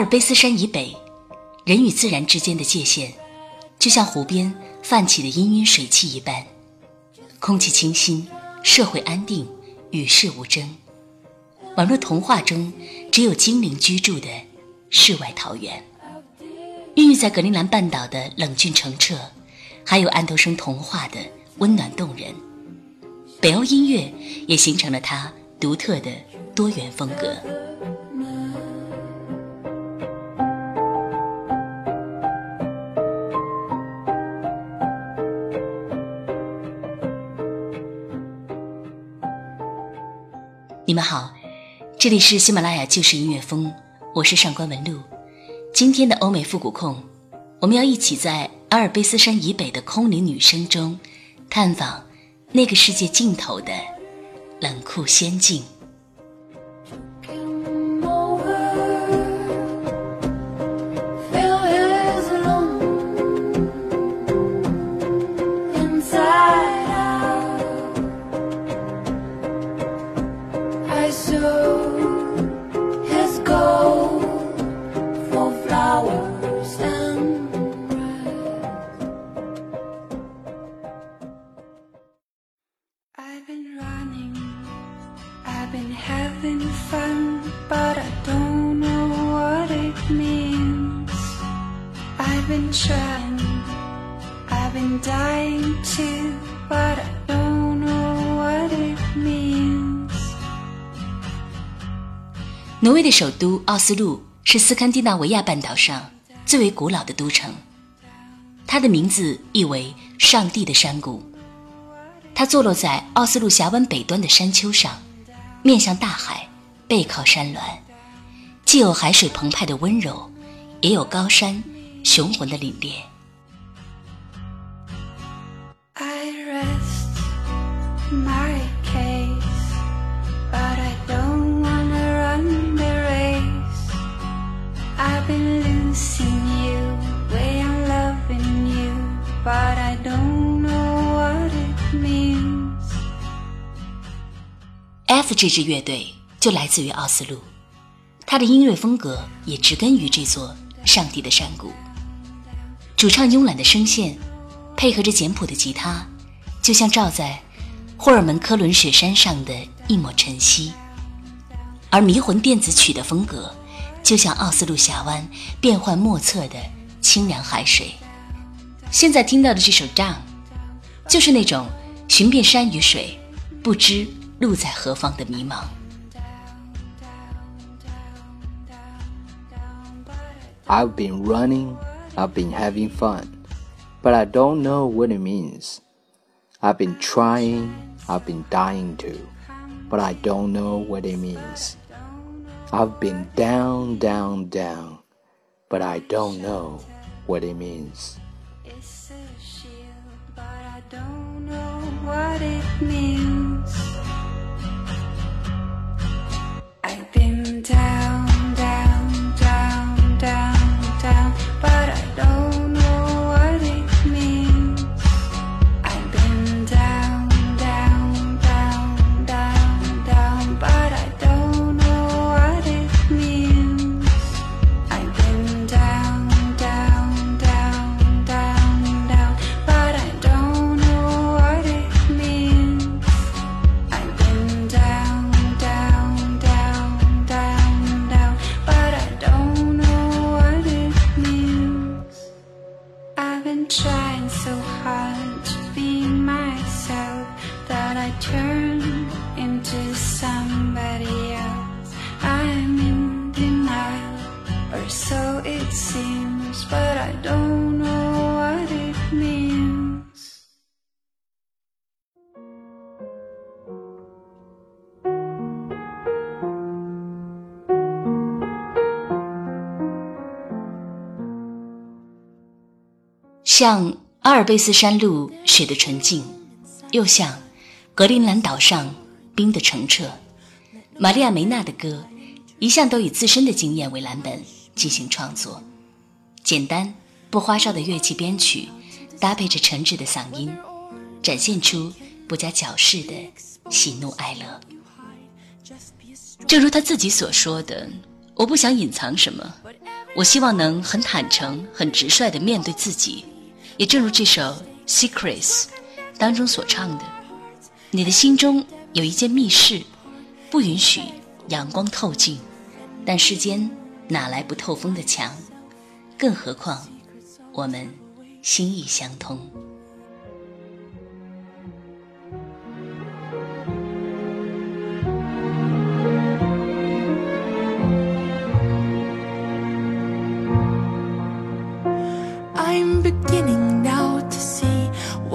阿尔卑斯山以北，人与自然之间的界限，就像湖边泛起的氤氲水汽一般，空气清新，社会安定，与世无争，宛若童话中只有精灵居住的世外桃源。孕育在格陵兰半岛的冷峻澄澈，还有安徒生童话的温暖动人，北欧音乐也形成了它独特的多元风格。你们好，这里是喜马拉雅旧时音乐风，我是上官文露。今天的欧美复古控，我们要一起在阿尔卑斯山以北的空灵女声中，探访那个世界尽头的冷酷仙境。Been having fun，but i don't know what it means i've been trying i've been dying to，but i don't know what it means。挪威的首都奥斯陆是斯堪的纳维亚半岛上最为古老的都城，它的名字意为上帝的山谷，它坐落在奥斯陆峡湾北端的山丘上。面向大海，背靠山峦，既有海水澎湃的温柔，也有高山雄浑的凛冽。这支乐队就来自于奥斯陆，他的音乐风格也植根于这座上帝的山谷。主唱慵懒的声线，配合着简朴的吉他，就像照在霍尔门科伦雪山上的一抹晨曦；而迷魂电子曲的风格，就像奥斯陆峡湾变幻莫测的清凉海水。现在听到的这首《Down》，就是那种寻遍山与水，不知路在何方的迷茫。I've been running, I've been having fun, but I don't know what it means. I've been trying, I've been dying to, but I don't know what it means. I've been down, down, down, but I don't know what it means. what it means. Down. 像阿尔卑斯山路雪的纯净，又像格陵兰岛上冰的澄澈。玛利亚梅纳的歌一向都以自身的经验为蓝本进行创作，简单不花哨的乐器编曲，搭配着诚挚的嗓音，展现出不加矫饰的喜怒哀乐。正如他自己所说的：“我不想隐藏什么，我希望能很坦诚、很直率地面对自己。”也正如这首《Secrets》当中所唱的：“你的心中有一间密室，不允许阳光透进，但世间哪来不透风的墙？更何况我们心意相通。”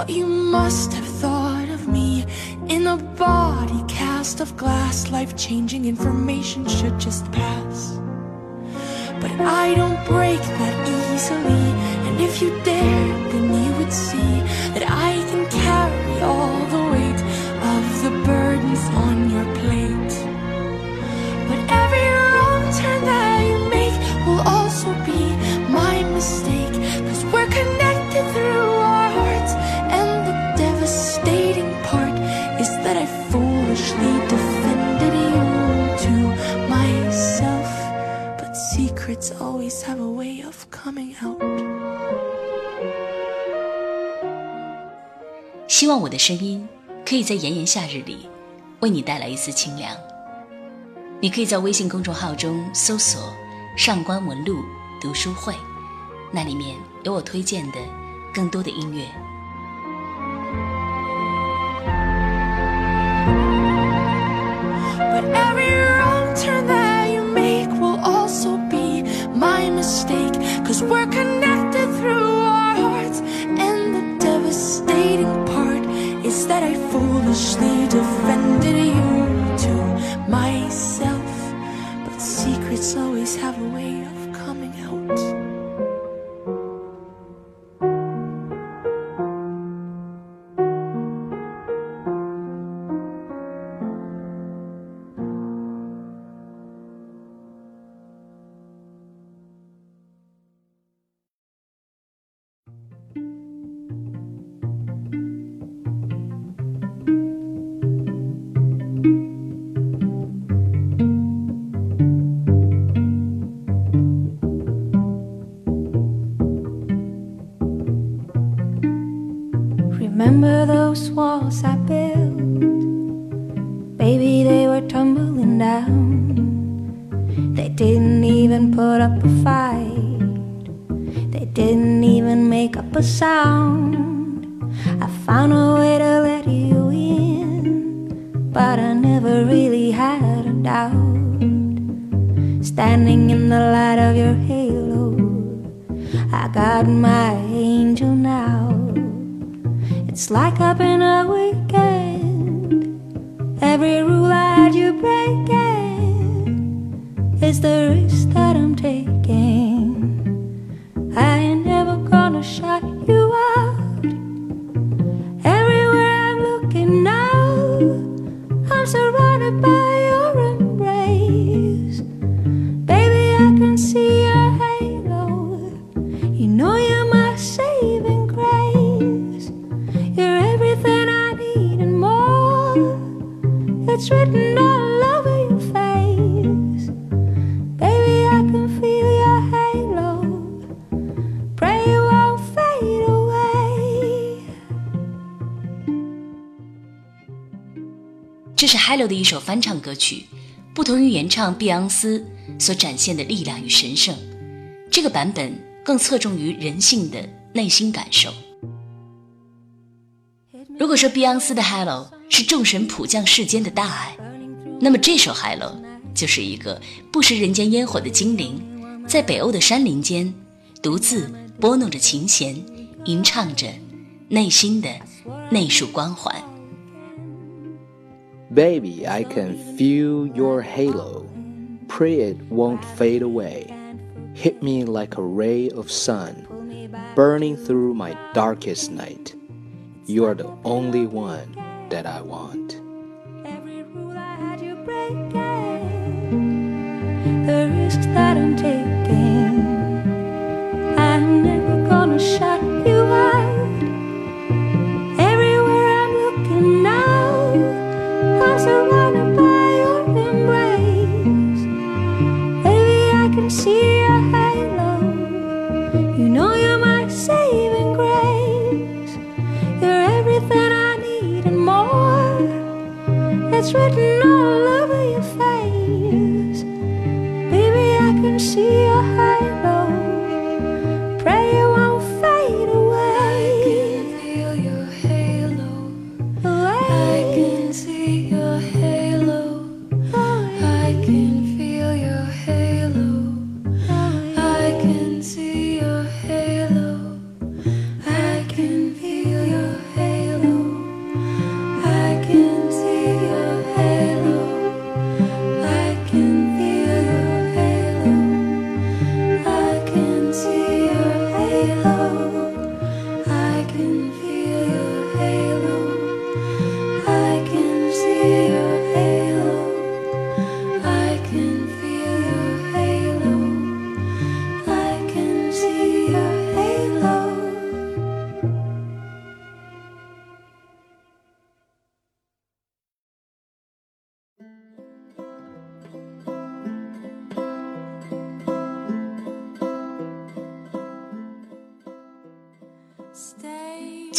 What you must have thought of me. In a body cast of glass, life changing information should just pass. But I don't break that easily, and if you dared, then you would see that I can carry all the weight of the burdens on your plate. That I foolishly defended you to myself. But secrets always have a way of coming out. 希望我的声音可以在炎炎夏日里为你带来一丝清凉。你可以在微信公众号中搜索“上官文露读书会”，那里面有我推荐的更多的音乐。We're connected through our hearts. And the devastating part is that I foolishly defended you to myself. But secrets always have a way of coming out. Up a fight. They didn't even make up a sound. I found a way to let you in, but I never really had a doubt. Standing in the light of your halo, I got my angel now. It's like I've been a weekend. Every rule I had you breaking is the risk that I'm taking. I ain't never gonna shut 的一首翻唱歌曲，不同于原唱碧昂斯所展现的力量与神圣，这个版本更侧重于人性的内心感受。如果说碧昂斯的 Hello 是众神普降世间的大爱，那么这首《Hello》就是一个不食人间烟火的精灵，在北欧的山林间独自拨弄着琴弦，吟唱着内心的那束光环。Baby, I can feel your halo. Pray it won't fade away. Hit me like a ray of sun, burning through my darkest night. You are the only one that I want. Every rule I had you breaking, the risks that I'm taking. I'm never gonna shut It's written all over your face. Baby, I can see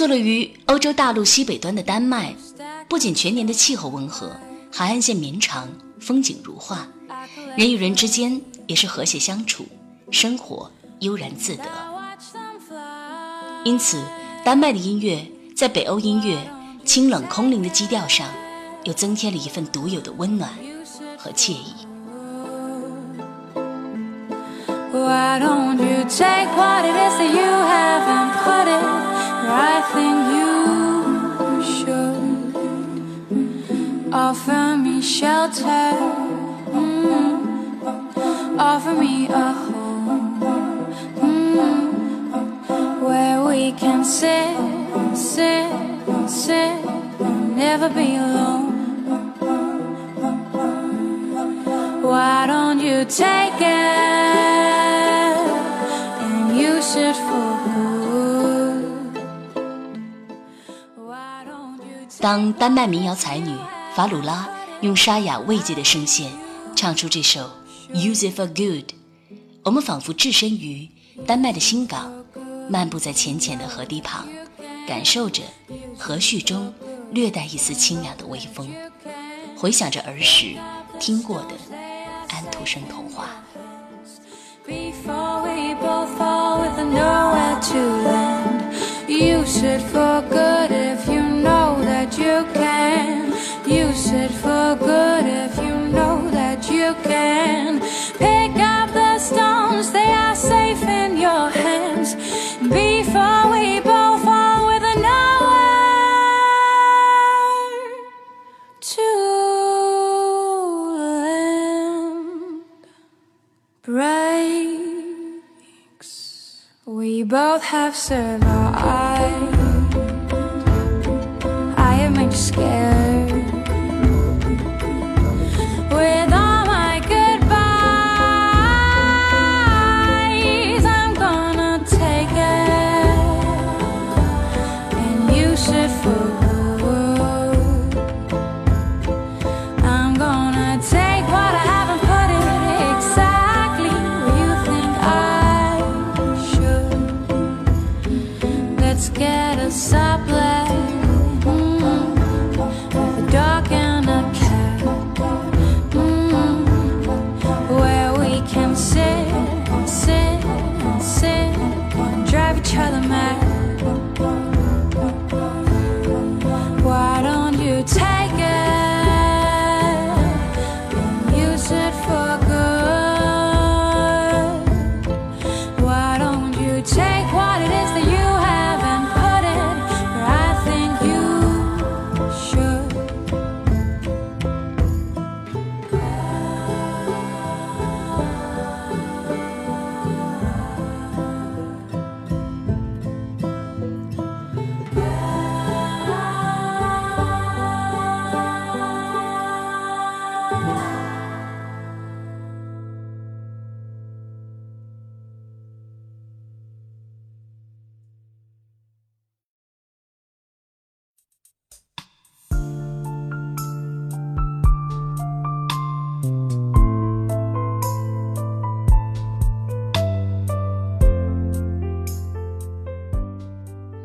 坐落于欧洲大陆西北端的丹麦，不仅全年的气候温和，海岸线绵长，风景如画，人与人之间也是和谐相处，生活悠然自得。因此，丹麦的音乐在北欧音乐清冷空灵的基调上，又增添了一份独有的温暖和惬意。shelter, mm. offer me a home mm. where we can sit, sit, sit, and never be alone. Why don't you take it and use it for good? Why don't you take 当丹麦民谣才女法鲁拉 用沙哑慰藉的声线唱出这首《Use It for Good》，我们仿佛置身于丹麦的新港，漫步在浅浅的河堤旁，感受着河煦中略带一丝清凉的微风，回想着儿时听过的安徒生童话。You should forgot if you know that you It for good if you know that you can. Pick up the stones, they are safe in your hands. Before we both fall with nowhere to land breaks. We both have survived. I have made you scared.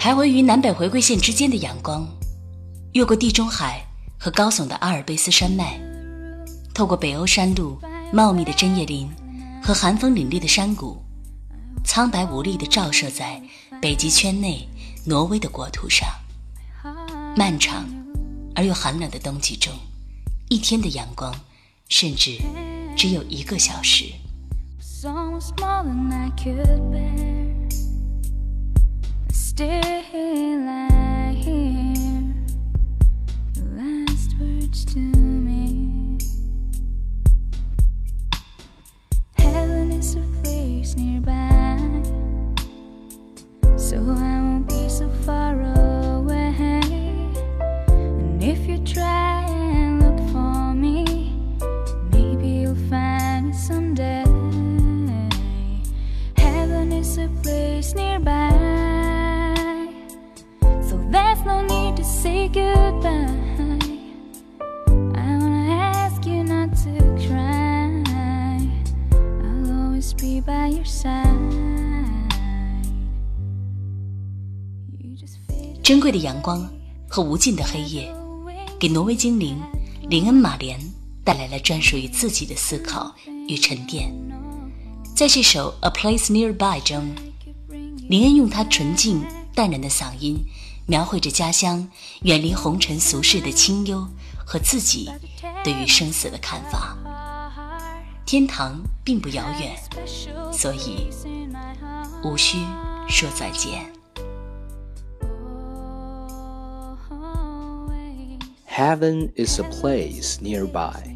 徘徊于南北回归线之间的阳光，越过地中海和高耸的阿尔卑斯山脉，透过北欧山路茂密的针叶林和寒风凛冽的山谷，苍白无力地照射在北极圈内挪威的国土上。漫长而又寒冷的冬季中，一天的阳光甚至只有一个小时。Still I hear the last words to me. Heaven is a place nearby. 珍贵的阳光和无尽的黑夜，给挪威精灵林恩·马莲带来了专属于自己的思考与沉淀。在这首《A Place Nearby》中，林恩用他纯净淡然的嗓音，描绘着家乡远离红尘俗世的清幽和自己对于生死的看法。天堂并不遥远，所以无需说再见。Heaven is a place nearby,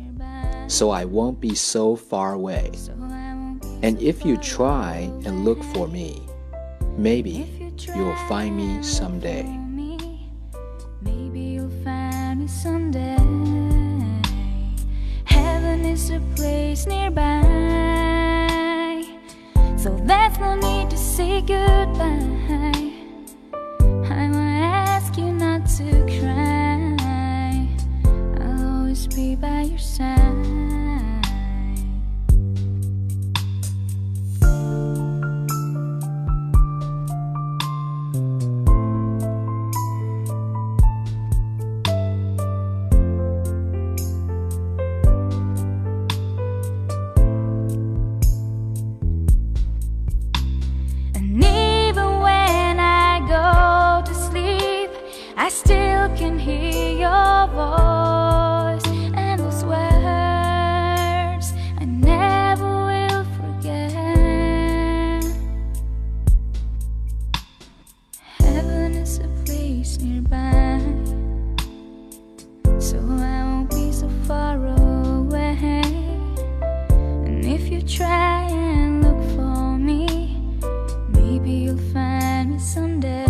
so I won't be so far away. And if you try and look for me, maybe you'll find me someday. Maybe you'll find me someday. Heaven is a place nearby, so there's no need to say goodbye. Be by your side. try and look for me, maybe you'll find me someday.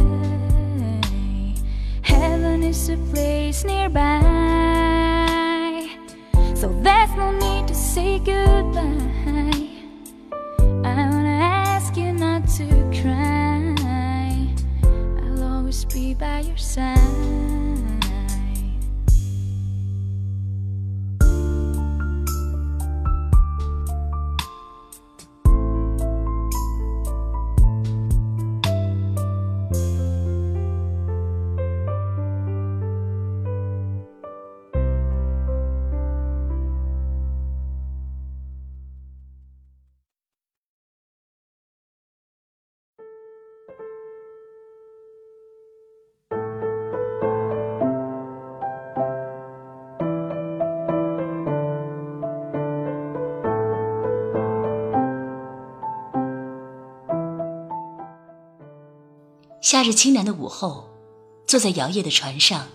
Heaven is a place nearby. 夏日清凉的午后坐在摇曳的船上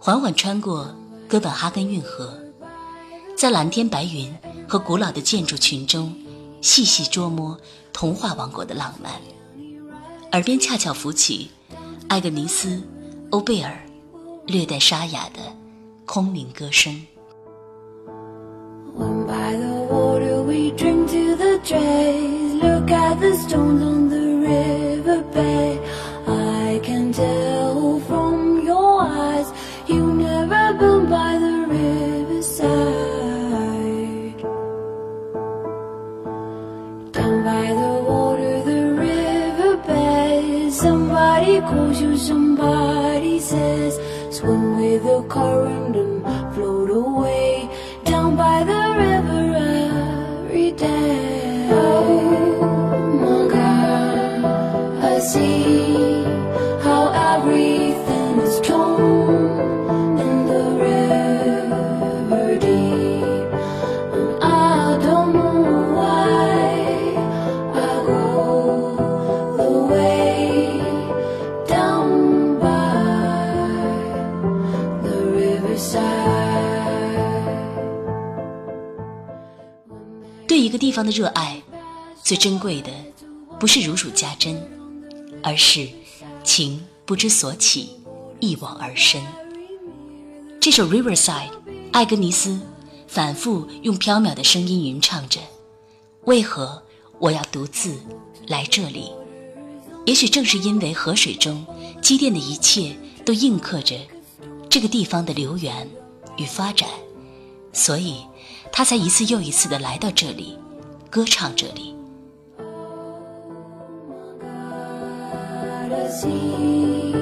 缓缓穿过哥本哈根运河在蓝天白云和古老的建筑群中细细捉摸童话王国的浪漫。耳边恰巧浮起艾格尼斯欧贝尔略带沙哑的空灵歌声。By the water we drink to the trees look at the stones I can tell from your eyes. You've never been by the riverside. Down by the water, the river bed. Somebody calls you, somebody says Swim with the current. 对一个地方的热爱，最珍贵的不是如数家珍，而是情不知所起，一往而深。这首《Riverside》，艾格尼斯反复用飘渺的声音吟唱着：“为何我要独自来这里？”也许正是因为河水中积淀的一切都印刻着这个地方的流源与发展，所以他才一次又一次的来到这里，歌唱这里。Oh my God, I see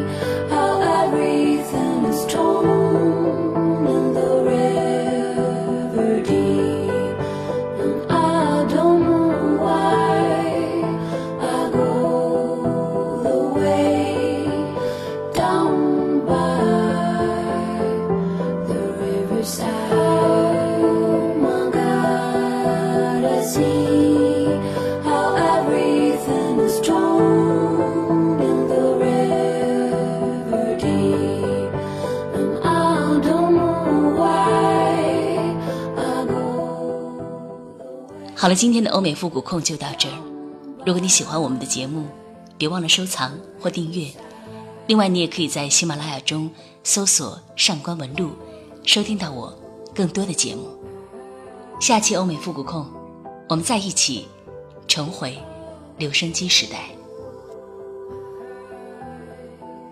how everything is torn 好了，今天的欧美复古控就到这儿。如果你喜欢我们的节目，别忘了收藏或订阅。另外，你也可以在喜马拉雅中搜索“上官文录”，收听到我更多的节目。下期欧美复古控，我们再一起重回留声机时代。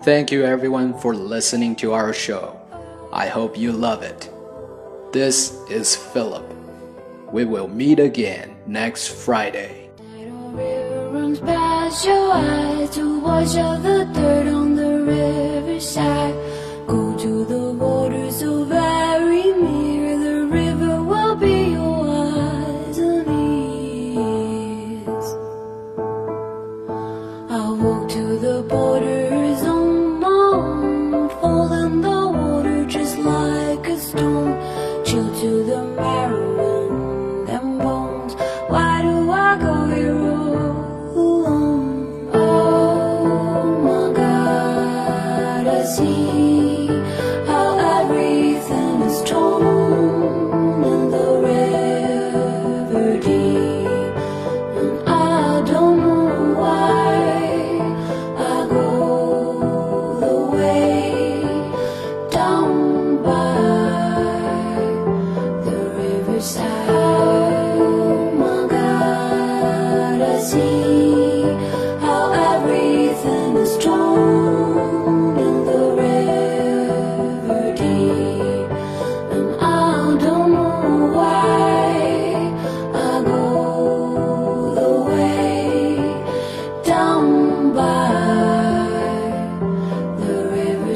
Thank you everyone for listening to our show. I hope you love it. This is Philip. We will meet again next Friday. runs past your eyes to wash the dirt on the riverside. Go to the water so very near. The river will be your eyes and ears. I walk to the fall in the water just like a stone. Chill to the marrow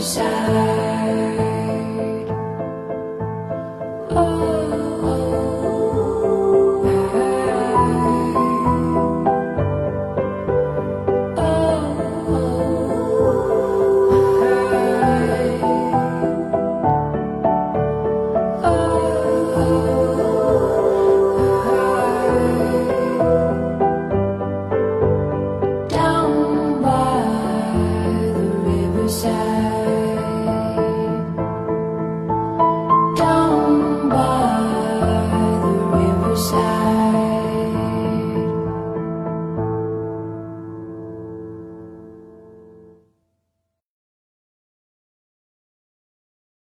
side.